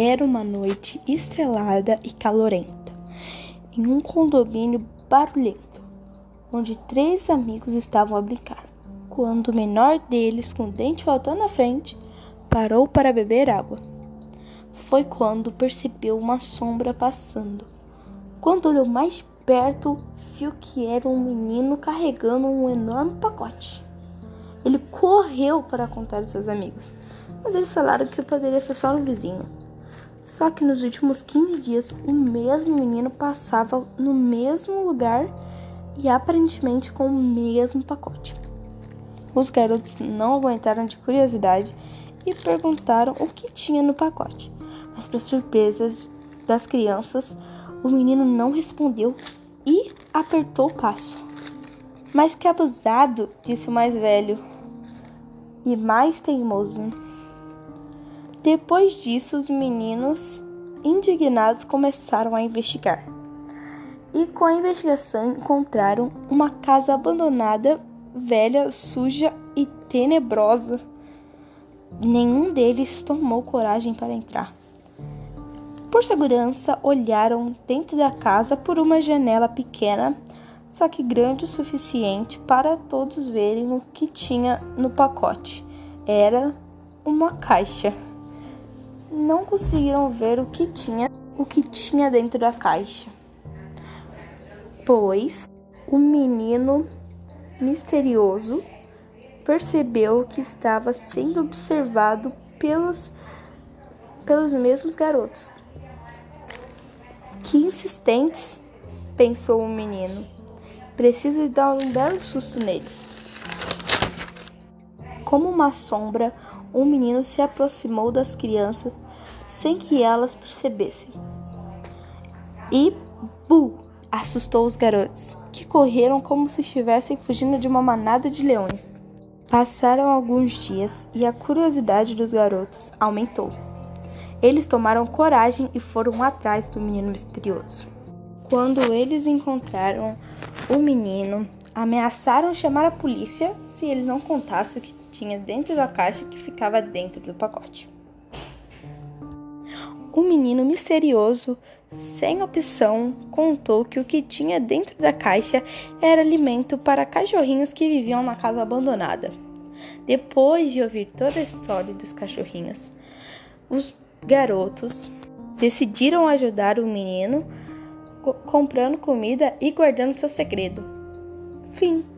Era uma noite estrelada e calorenta, em um condomínio barulhento, onde três amigos estavam a brincar, quando o menor deles, com o dente faltando na frente, parou para beber água. Foi quando percebeu uma sombra passando. Quando olhou mais perto, viu que era um menino carregando um enorme pacote. Ele correu para contar aos seus amigos, mas eles falaram que poderia ser só um vizinho. Só que nos últimos 15 dias, o mesmo menino passava no mesmo lugar e aparentemente com o mesmo pacote. Os garotos não aguentaram de curiosidade e perguntaram o que tinha no pacote. Mas, para surpresa das crianças, o menino não respondeu e apertou o passo. Mas que abusado, disse o mais velho e mais teimoso. Depois disso, os meninos, indignados, começaram a investigar. E com a investigação encontraram uma casa abandonada, velha, suja e tenebrosa. Nenhum deles tomou coragem para entrar. Por segurança, olharam dentro da casa por uma janela pequena, só que grande o suficiente para todos verem o que tinha no pacote. Era uma caixa não conseguiram ver o que tinha, o que tinha dentro da caixa, pois o menino misterioso percebeu que estava sendo observado pelos pelos mesmos garotos. Que insistentes, pensou o menino. Preciso dar um belo susto neles. Como uma sombra, um menino se aproximou das crianças sem que elas percebessem. E bu! assustou os garotos, que correram como se estivessem fugindo de uma manada de leões. Passaram alguns dias e a curiosidade dos garotos aumentou. Eles tomaram coragem e foram atrás do menino misterioso. Quando eles encontraram o menino, ameaçaram chamar a polícia se ele não contasse o que tinha dentro da caixa que ficava dentro do pacote. O menino misterioso, sem opção, contou que o que tinha dentro da caixa era alimento para cachorrinhos que viviam na casa abandonada. Depois de ouvir toda a história dos cachorrinhos, os garotos decidiram ajudar o menino comprando comida e guardando seu segredo. Fim.